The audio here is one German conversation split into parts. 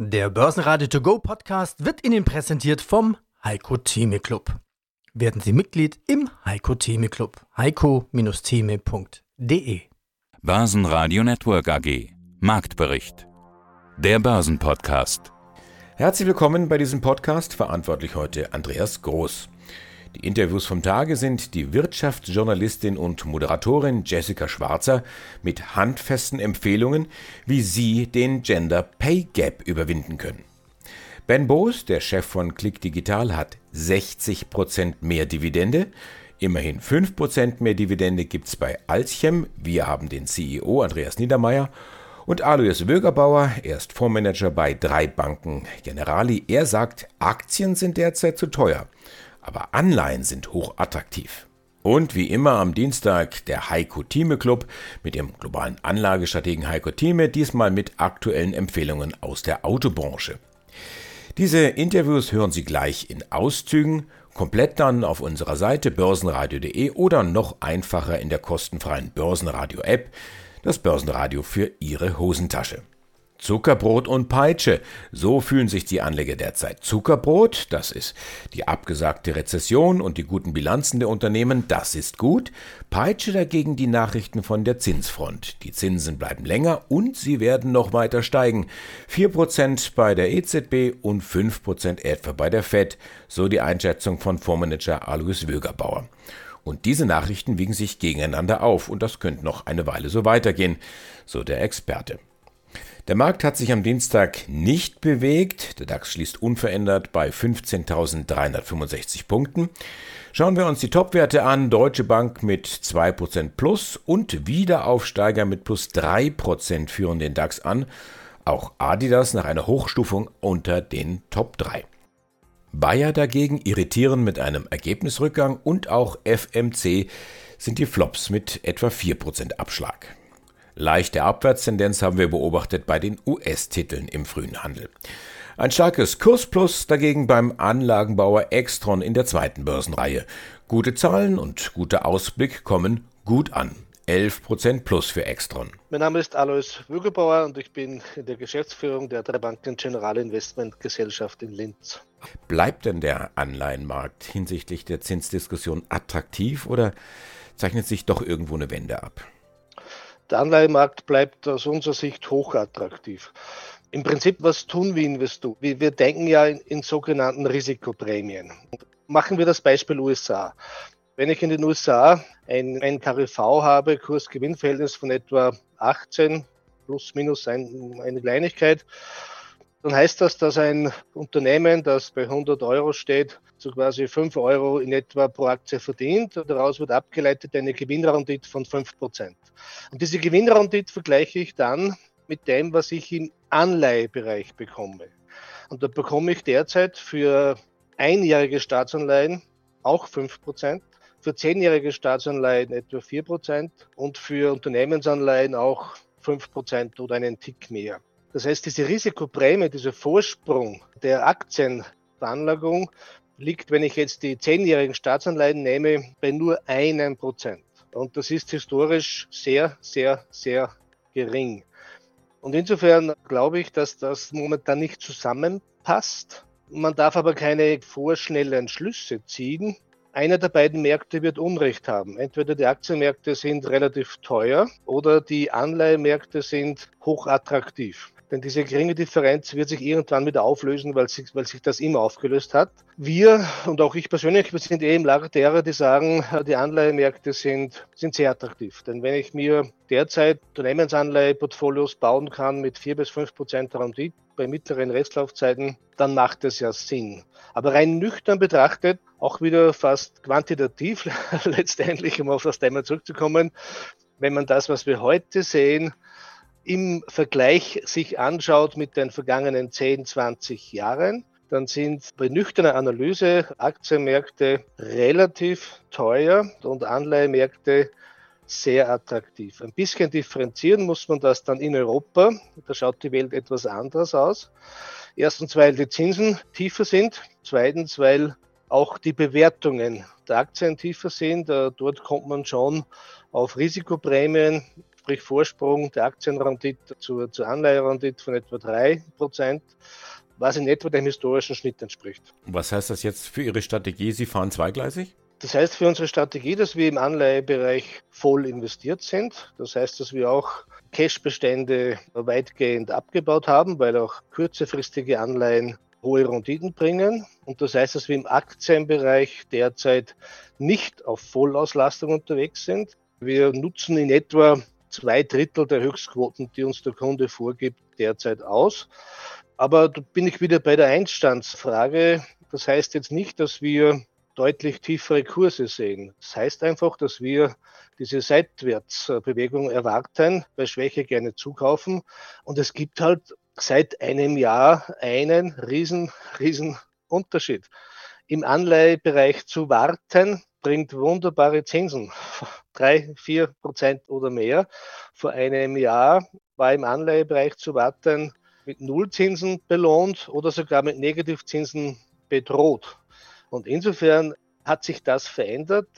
Der Börsenradio To Go Podcast wird Ihnen präsentiert vom Heiko Theme Club. Werden Sie Mitglied im Heiko Theme Club. heiko-theme.de Börsenradio Network AG Marktbericht Der Börsenpodcast Herzlich willkommen bei diesem Podcast, verantwortlich heute Andreas Groß. Die Interviews vom Tage sind die Wirtschaftsjournalistin und Moderatorin Jessica Schwarzer mit handfesten Empfehlungen, wie Sie den Gender Pay Gap überwinden können. Ben Boos, der Chef von Click Digital, hat 60% mehr Dividende. Immerhin 5% mehr Dividende gibt's bei Alchem. Wir haben den CEO Andreas Niedermeyer. Und Alois Wögerbauer, er ist Fondsmanager bei drei Banken Generali. Er sagt, Aktien sind derzeit zu teuer aber Anleihen sind hochattraktiv. Und wie immer am Dienstag der Heiko Thieme Club mit dem globalen Anlagestrategen Heiko Thieme, diesmal mit aktuellen Empfehlungen aus der Autobranche. Diese Interviews hören Sie gleich in Auszügen, komplett dann auf unserer Seite börsenradio.de oder noch einfacher in der kostenfreien Börsenradio-App, das Börsenradio für Ihre Hosentasche. Zuckerbrot und Peitsche, so fühlen sich die Anleger derzeit. Zuckerbrot, das ist die abgesagte Rezession und die guten Bilanzen der Unternehmen, das ist gut. Peitsche dagegen die Nachrichten von der Zinsfront. Die Zinsen bleiben länger und sie werden noch weiter steigen. 4% bei der EZB und 5% etwa bei der FED, so die Einschätzung von Fondsmanager Alois Wögerbauer. Und diese Nachrichten wiegen sich gegeneinander auf und das könnte noch eine Weile so weitergehen, so der Experte. Der Markt hat sich am Dienstag nicht bewegt. Der DAX schließt unverändert bei 15.365 Punkten. Schauen wir uns die Topwerte an. Deutsche Bank mit 2% plus und Wiederaufsteiger mit plus 3% führen den DAX an. Auch Adidas nach einer Hochstufung unter den Top 3. Bayer dagegen irritieren mit einem Ergebnisrückgang und auch FMC sind die Flops mit etwa 4% Abschlag. Leichte Abwärtstendenz haben wir beobachtet bei den US-Titeln im frühen Handel. Ein starkes Kursplus dagegen beim Anlagenbauer Extron in der zweiten Börsenreihe. Gute Zahlen und guter Ausblick kommen gut an. 11% plus für Extron. Mein Name ist Alois Wügelbauer und ich bin in der Geschäftsführung der drei Banken General Investment Gesellschaft in Linz. Bleibt denn der Anleihenmarkt hinsichtlich der Zinsdiskussion attraktiv oder zeichnet sich doch irgendwo eine Wende ab? Der Anleihemarkt bleibt aus unserer Sicht hochattraktiv. Im Prinzip, was tun wir Investoren? Wir, denken ja in, in sogenannten Risikoprämien. Machen wir das Beispiel USA. Wenn ich in den USA ein, ein KRV habe, Kurs-Gewinn-Verhältnis von etwa 18 plus minus ein, eine Kleinigkeit, dann heißt das, dass ein Unternehmen, das bei 100 Euro steht, so quasi 5 Euro in etwa pro Aktie verdient. Daraus wird abgeleitet eine Gewinnrendite von 5 Prozent. Und diese Gewinnrendite vergleiche ich dann mit dem, was ich im Anleihebereich bekomme. Und da bekomme ich derzeit für einjährige Staatsanleihen auch 5 Prozent, für zehnjährige Staatsanleihen etwa 4 Prozent und für Unternehmensanleihen auch 5 Prozent oder einen Tick mehr. Das heißt, diese Risikoprämie, dieser Vorsprung der Aktienveranlagung liegt, wenn ich jetzt die zehnjährigen Staatsanleihen nehme, bei nur einem Prozent. Und das ist historisch sehr, sehr, sehr gering. Und insofern glaube ich, dass das momentan nicht zusammenpasst. Man darf aber keine vorschnellen Schlüsse ziehen. Einer der beiden Märkte wird Unrecht haben. Entweder die Aktienmärkte sind relativ teuer oder die Anleihemärkte sind hochattraktiv. Denn diese geringe Differenz wird sich irgendwann wieder auflösen, weil sich, weil sich das immer aufgelöst hat. Wir und auch ich persönlich, wir sind eh im Lager derer, die sagen, die Anleihemärkte sind, sind sehr attraktiv. Denn wenn ich mir derzeit Unternehmensanleiheportfolios bauen kann mit vier bis fünf Prozent Rendite bei mittleren Restlaufzeiten, dann macht es ja Sinn. Aber rein nüchtern betrachtet, auch wieder fast quantitativ letztendlich, um auf das Thema zurückzukommen, wenn man das, was wir heute sehen, im Vergleich sich anschaut mit den vergangenen 10, 20 Jahren, dann sind bei nüchterner Analyse Aktienmärkte relativ teuer und Anleihemärkte sehr attraktiv. Ein bisschen differenzieren muss man das dann in Europa. Da schaut die Welt etwas anders aus. Erstens, weil die Zinsen tiefer sind. Zweitens, weil auch die Bewertungen der Aktien tiefer sind. Dort kommt man schon auf Risikoprämien sprich Vorsprung der Aktienrendite zur, zur Anleiherendite von etwa 3%, was in etwa dem historischen Schnitt entspricht. Was heißt das jetzt für Ihre Strategie? Sie fahren zweigleisig? Das heißt für unsere Strategie, dass wir im Anleihebereich voll investiert sind. Das heißt, dass wir auch Cashbestände weitgehend abgebaut haben, weil auch kürzerfristige Anleihen hohe Renditen bringen. Und das heißt, dass wir im Aktienbereich derzeit nicht auf Vollauslastung unterwegs sind. Wir nutzen in etwa zwei Drittel der Höchstquoten, die uns der Kunde vorgibt, derzeit aus. Aber da bin ich wieder bei der Einstandsfrage. Das heißt jetzt nicht, dass wir deutlich tiefere Kurse sehen. Das heißt einfach, dass wir diese Seitwärtsbewegung erwarten, bei Schwäche gerne zukaufen. Und es gibt halt seit einem Jahr einen riesen, riesen Unterschied. Im Anleihebereich zu warten bringt wunderbare Zinsen. Drei, vier Prozent oder mehr. Vor einem Jahr war im Anleihebereich zu warten mit Nullzinsen belohnt oder sogar mit Negativzinsen bedroht. Und insofern hat sich das verändert.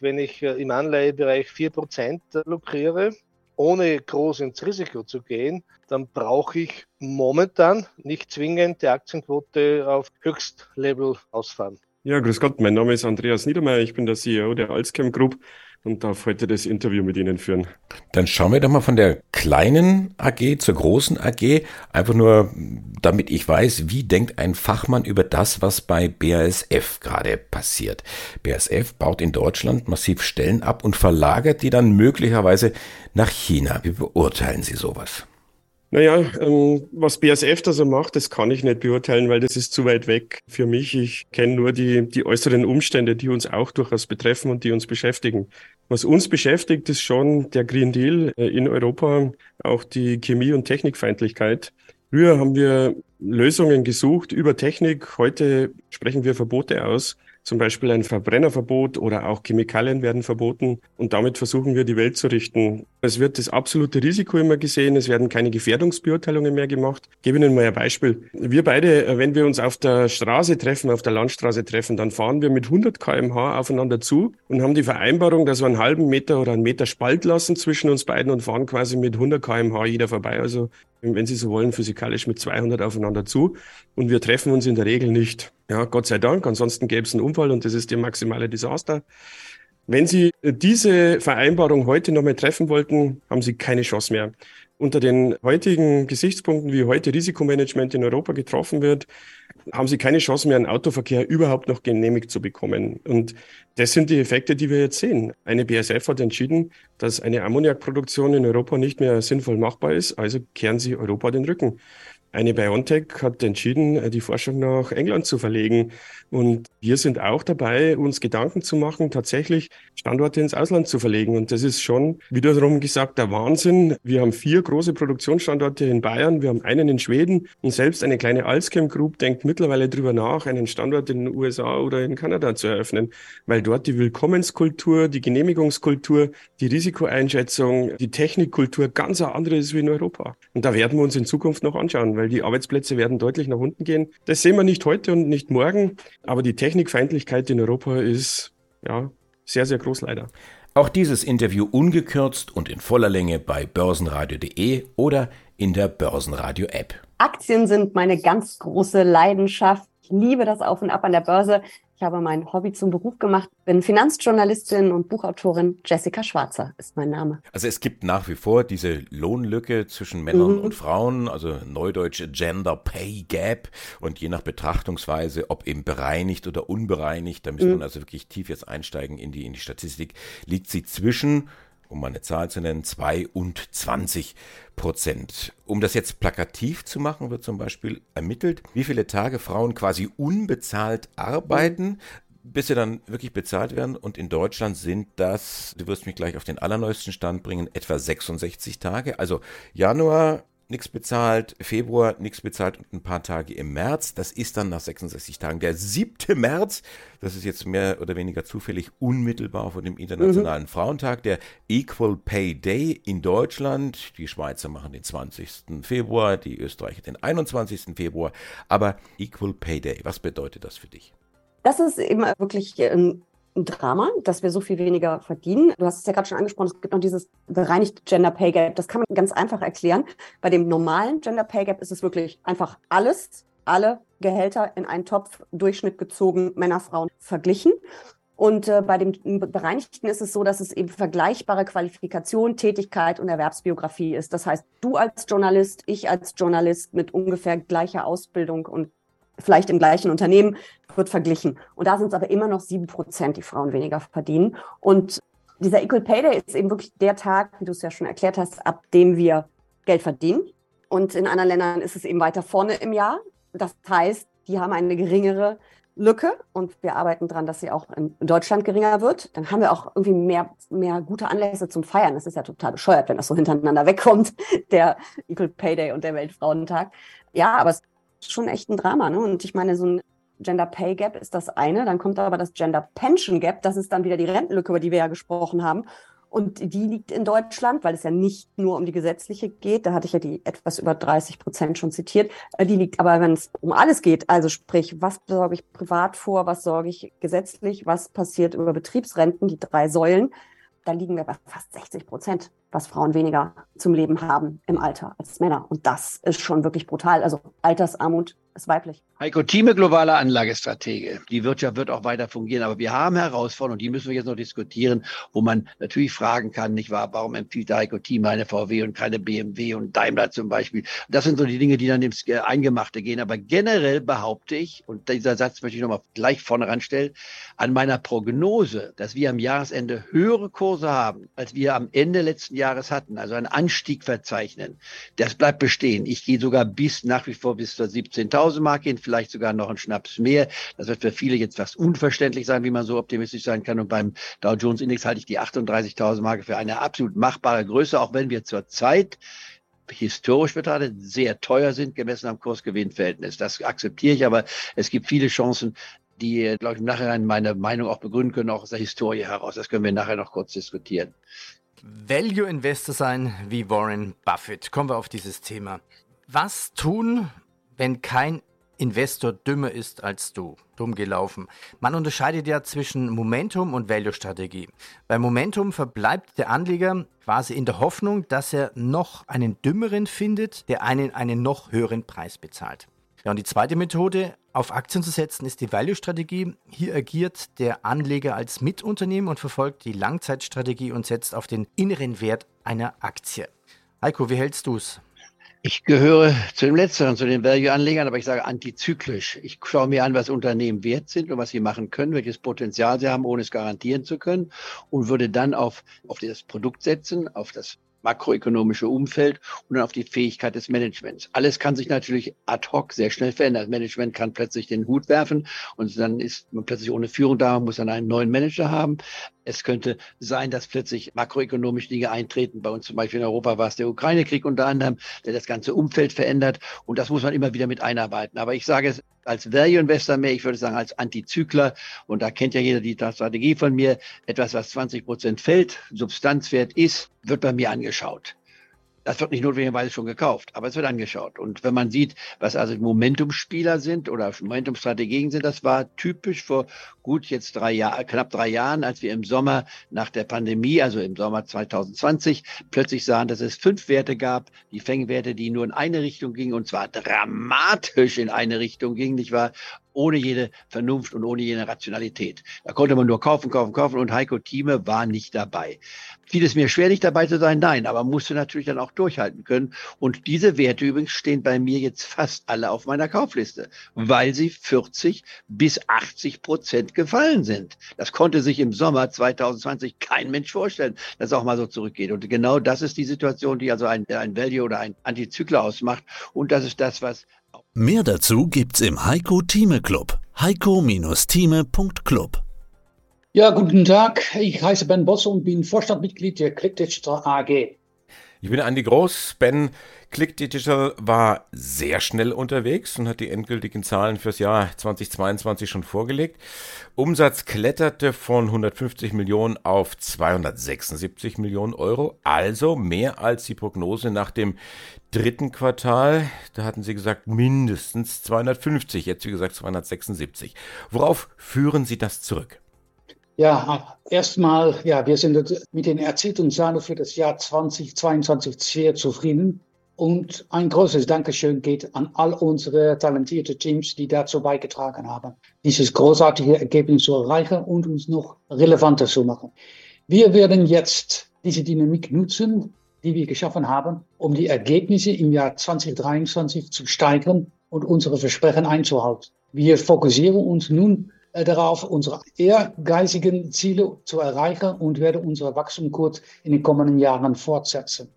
Wenn ich äh, im Anleihebereich 4% lukriere, ohne groß ins Risiko zu gehen, dann brauche ich momentan nicht zwingend die Aktienquote auf Höchstlevel ausfahren. Ja, grüß Gott, mein Name ist Andreas Niedermeyer, ich bin der CEO der Alzchem Group und darf heute das Interview mit Ihnen führen. Dann schauen wir doch mal von der kleinen AG zur großen AG. Einfach nur, damit ich weiß, wie denkt ein Fachmann über das, was bei BASF gerade passiert. BASF baut in Deutschland massiv Stellen ab und verlagert die dann möglicherweise nach China. Wie beurteilen Sie sowas? Naja, ähm, was BASF da so macht, das kann ich nicht beurteilen, weil das ist zu weit weg für mich. Ich kenne nur die, die äußeren Umstände, die uns auch durchaus betreffen und die uns beschäftigen. Was uns beschäftigt, ist schon der Green Deal äh, in Europa, auch die Chemie- und Technikfeindlichkeit. Früher haben wir Lösungen gesucht über Technik. Heute sprechen wir Verbote aus zum Beispiel ein Verbrennerverbot oder auch Chemikalien werden verboten. Und damit versuchen wir, die Welt zu richten. Es wird das absolute Risiko immer gesehen. Es werden keine Gefährdungsbeurteilungen mehr gemacht. Ich gebe Ihnen mal ein Beispiel. Wir beide, wenn wir uns auf der Straße treffen, auf der Landstraße treffen, dann fahren wir mit 100 kmh aufeinander zu und haben die Vereinbarung, dass wir einen halben Meter oder einen Meter Spalt lassen zwischen uns beiden und fahren quasi mit 100 kmh jeder vorbei. Also wenn Sie so wollen, physikalisch mit 200 aufeinander zu. Und wir treffen uns in der Regel nicht. Ja, Gott sei Dank. Ansonsten gäbe es einen Unfall und das ist der maximale Desaster. Wenn Sie diese Vereinbarung heute nochmal treffen wollten, haben Sie keine Chance mehr. Unter den heutigen Gesichtspunkten, wie heute Risikomanagement in Europa getroffen wird, haben Sie keine Chance mehr, einen Autoverkehr überhaupt noch genehmigt zu bekommen. Und das sind die Effekte, die wir jetzt sehen. Eine BSF hat entschieden, dass eine Ammoniakproduktion in Europa nicht mehr sinnvoll machbar ist, also kehren Sie Europa den Rücken. Eine BioNTech hat entschieden, äh, die Forschung nach England zu verlegen. Und wir sind auch dabei, uns Gedanken zu machen, tatsächlich Standorte ins Ausland zu verlegen. Und das ist schon wiederum gesagt der Wahnsinn. Wir haben vier große Produktionsstandorte in Bayern, wir haben einen in Schweden und selbst eine kleine Alzchem Group denkt mittlerweile darüber nach, einen Standort in den USA oder in Kanada zu eröffnen, weil dort die Willkommenskultur, die Genehmigungskultur, die Risikoeinschätzung, die Technikkultur ganz eine andere ist wie in Europa. Und da werden wir uns in Zukunft noch anschauen, weil weil die Arbeitsplätze werden deutlich nach unten gehen. Das sehen wir nicht heute und nicht morgen, aber die Technikfeindlichkeit in Europa ist ja sehr, sehr groß leider. Auch dieses Interview ungekürzt und in voller Länge bei börsenradio.de oder in der Börsenradio-App. Aktien sind meine ganz große Leidenschaft. Ich liebe das Auf und Ab an der Börse. Ich habe mein Hobby zum Beruf gemacht, bin Finanzjournalistin und Buchautorin. Jessica Schwarzer ist mein Name. Also es gibt nach wie vor diese Lohnlücke zwischen Männern mhm. und Frauen, also neudeutsche Gender Pay Gap und je nach Betrachtungsweise, ob eben bereinigt oder unbereinigt, da müsste mhm. man also wirklich tief jetzt einsteigen in die, in die Statistik, liegt sie zwischen um eine Zahl zu nennen, 2 und 20 Prozent. Um das jetzt plakativ zu machen, wird zum Beispiel ermittelt, wie viele Tage Frauen quasi unbezahlt arbeiten, bis sie dann wirklich bezahlt werden. Und in Deutschland sind das, du wirst mich gleich auf den allerneuesten Stand bringen, etwa 66 Tage. Also Januar nichts bezahlt, Februar nichts bezahlt und ein paar Tage im März. Das ist dann nach 66 Tagen der 7. März. Das ist jetzt mehr oder weniger zufällig unmittelbar vor dem Internationalen mhm. Frauentag, der Equal Pay Day in Deutschland. Die Schweizer machen den 20. Februar, die Österreicher den 21. Februar. Aber Equal Pay Day, was bedeutet das für dich? Das ist eben wirklich ein ein Drama, dass wir so viel weniger verdienen. Du hast es ja gerade schon angesprochen, es gibt noch dieses bereinigte Gender Pay Gap. Das kann man ganz einfach erklären. Bei dem normalen Gender Pay Gap ist es wirklich einfach alles, alle Gehälter in einen Topf, Durchschnitt gezogen, Männer, Frauen verglichen. Und äh, bei dem Bereinigten ist es so, dass es eben vergleichbare Qualifikation, Tätigkeit und Erwerbsbiografie ist. Das heißt, du als Journalist, ich als Journalist mit ungefähr gleicher Ausbildung und vielleicht im gleichen Unternehmen wird verglichen. Und da sind es aber immer noch sieben Prozent, die Frauen weniger verdienen. Und dieser Equal Pay Day ist eben wirklich der Tag, wie du es ja schon erklärt hast, ab dem wir Geld verdienen. Und in anderen Ländern ist es eben weiter vorne im Jahr. Das heißt, die haben eine geringere Lücke und wir arbeiten daran, dass sie auch in Deutschland geringer wird. Dann haben wir auch irgendwie mehr, mehr gute Anlässe zum Feiern. Das ist ja total bescheuert, wenn das so hintereinander wegkommt, der Equal Pay Day und der Weltfrauentag. Ja, aber es schon echt ein Drama. Ne? Und ich meine, so ein Gender Pay Gap ist das eine. Dann kommt aber das Gender Pension Gap. Das ist dann wieder die Rentenlücke, über die wir ja gesprochen haben. Und die liegt in Deutschland, weil es ja nicht nur um die gesetzliche geht, da hatte ich ja die etwas über 30 Prozent schon zitiert, äh, die liegt aber, wenn es um alles geht, also sprich, was sorge ich privat vor, was sorge ich gesetzlich, was passiert über Betriebsrenten, die drei Säulen, da liegen wir bei fast 60 Prozent, was Frauen weniger zum Leben haben im Alter als Männer. Und das ist schon wirklich brutal. Also Altersarmut ist weiblich. Heiko Thieme, globaler Anlagestratege. Die Wirtschaft wird auch weiter fungieren, aber wir haben Herausforderungen die müssen wir jetzt noch diskutieren, wo man natürlich fragen kann, nicht wahr, warum empfiehlt der Heiko Thieme eine VW und keine BMW und Daimler zum Beispiel. Das sind so die Dinge, die dann ins Eingemachte gehen. Aber generell behaupte ich, und dieser Satz möchte ich nochmal gleich vorne ranstellen, an meiner Prognose, dass wir am Jahresende höhere Kurse haben, als wir am Ende letzten Jahres hatten, also einen Anstieg verzeichnen, das bleibt bestehen. Ich gehe sogar bis nach wie vor bis zur 17.000 1000 Mark gehen, vielleicht sogar noch ein Schnaps mehr. Das wird für viele jetzt fast unverständlich sein, wie man so optimistisch sein kann. Und beim Dow Jones Index halte ich die 38.000 Marke für eine absolut machbare Größe, auch wenn wir zurzeit historisch betrachtet sehr teuer sind, gemessen am Kursgewinnverhältnis. Das akzeptiere ich, aber es gibt viele Chancen, die, glaube ich, im Nachhinein meine Meinung auch begründen können, auch aus der Historie heraus. Das können wir nachher noch kurz diskutieren. Value Investor sein wie Warren Buffett. Kommen wir auf dieses Thema. Was tun, wenn kein Investor dümmer ist als du. Dumm gelaufen. Man unterscheidet ja zwischen Momentum und Value-Strategie. Bei Momentum verbleibt der Anleger quasi in der Hoffnung, dass er noch einen dümmeren findet, der einen einen noch höheren Preis bezahlt. Ja, und die zweite Methode, auf Aktien zu setzen, ist die Value-Strategie. Hier agiert der Anleger als Mitunternehmen und verfolgt die Langzeitstrategie und setzt auf den inneren Wert einer Aktie. Heiko, wie hältst du es? Ich gehöre zu dem Letzteren, zu den Value-Anlegern, aber ich sage antizyklisch. Ich schaue mir an, was Unternehmen wert sind und was sie machen können, welches Potenzial sie haben, ohne es garantieren zu können und würde dann auf, auf das Produkt setzen, auf das makroökonomische Umfeld und dann auf die Fähigkeit des Managements. Alles kann sich natürlich ad hoc sehr schnell verändern. Das Management kann plötzlich den Hut werfen und dann ist man plötzlich ohne Führung da, muss dann einen neuen Manager haben. Es könnte sein, dass plötzlich makroökonomische Dinge eintreten. Bei uns zum Beispiel in Europa war es der Ukraine-Krieg unter anderem, der das ganze Umfeld verändert. Und das muss man immer wieder mit einarbeiten. Aber ich sage es als Value Investor mehr, ich würde sagen als Antizykler. Und da kennt ja jeder die Strategie von mir. Etwas, was 20 Prozent fällt, Substanzwert ist, wird bei mir angeschaut. Das wird nicht notwendigerweise schon gekauft, aber es wird angeschaut. Und wenn man sieht, was also Momentumspieler sind oder Momentumstrategien sind, das war typisch vor gut jetzt drei Jahren, knapp drei Jahren, als wir im Sommer nach der Pandemie, also im Sommer 2020, plötzlich sahen, dass es fünf Werte gab, die Fängwerte, die nur in eine Richtung gingen und zwar dramatisch in eine Richtung gingen, nicht wahr? Ohne jede Vernunft und ohne jede Rationalität. Da konnte man nur kaufen, kaufen, kaufen und Heiko Thieme war nicht dabei. Fiel es mir schwer, nicht dabei zu sein? Nein, aber musste natürlich dann auch durchhalten können. Und diese Werte übrigens stehen bei mir jetzt fast alle auf meiner Kaufliste, weil sie 40 bis 80 Prozent gefallen sind. Das konnte sich im Sommer 2020 kein Mensch vorstellen, dass es auch mal so zurückgeht. Und genau das ist die Situation, die also ein, ein Value oder ein Antizykler ausmacht. Und das ist das, was Mehr dazu gibt's im Heiko Thieme Club. heiko-thieme.club Ja, guten Tag. Ich heiße Ben Bosse und bin Vorstandmitglied der ClickDigital AG. Ich bin Andi Groß. Ben ClickDigital war sehr schnell unterwegs und hat die endgültigen Zahlen fürs Jahr 2022 schon vorgelegt. Umsatz kletterte von 150 Millionen auf 276 Millionen Euro, also mehr als die Prognose nach dem dritten Quartal. Da hatten sie gesagt mindestens 250, jetzt wie gesagt 276. Worauf führen Sie das zurück? Ja, erstmal, ja, wir sind mit den erzielten Zahlen für das Jahr 2022 sehr zufrieden. Und ein großes Dankeschön geht an all unsere talentierte Teams, die dazu beigetragen haben, dieses großartige Ergebnis zu erreichen und uns noch relevanter zu machen. Wir werden jetzt diese Dynamik nutzen, die wir geschaffen haben, um die Ergebnisse im Jahr 2023 zu steigern und unsere Versprechen einzuhalten. Wir fokussieren uns nun darauf, unsere ehrgeizigen Ziele zu erreichen und werden unsere Wachstumskurs in den kommenden Jahren fortsetzen.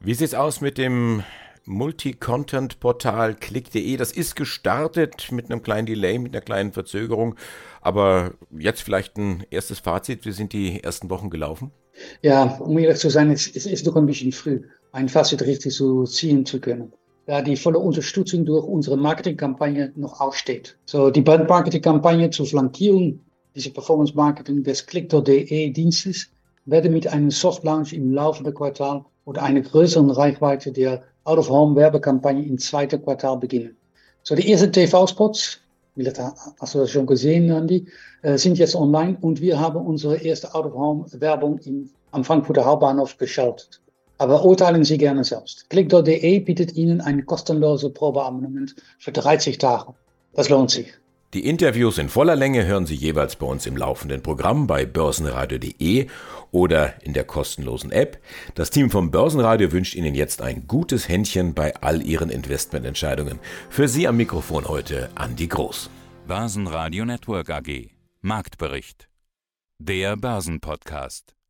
Wie sieht es aus mit dem Multi-Content-Portal click.de? Das ist gestartet mit einem kleinen Delay, mit einer kleinen Verzögerung. Aber jetzt vielleicht ein erstes Fazit. Wie sind die ersten Wochen gelaufen? Ja, um ehrlich zu sein, es, es ist doch ein bisschen früh, ein Fazit richtig zu ziehen zu können da die volle Unterstützung durch unsere Marketingkampagne noch aussteht. So, die Brandmarketingkampagne zur Flankierung dieser Performance Marketing des Click.de Dienstes werde mit einem Soft Launch im laufenden Quartal und einer größeren Reichweite der Out-of-Home-Werbekampagne im zweiten Quartal beginnen. So, die ersten TV-Spots, hast du das schon gesehen, Andy, äh, sind jetzt online und wir haben unsere erste Out-of-Home-Werbung am Frankfurter Hauptbahnhof geschaltet. Aber urteilen Sie gerne selbst. Click.de bietet Ihnen ein kostenloses Probeabonnement für 30 Tage. Das lohnt sich. Die Interviews in voller Länge hören Sie jeweils bei uns im laufenden Programm bei börsenradio.de oder in der kostenlosen App. Das Team vom Börsenradio wünscht Ihnen jetzt ein gutes Händchen bei all Ihren Investmententscheidungen. Für Sie am Mikrofon heute Andi Groß. Börsenradio Network AG. Marktbericht. Der Börsenpodcast.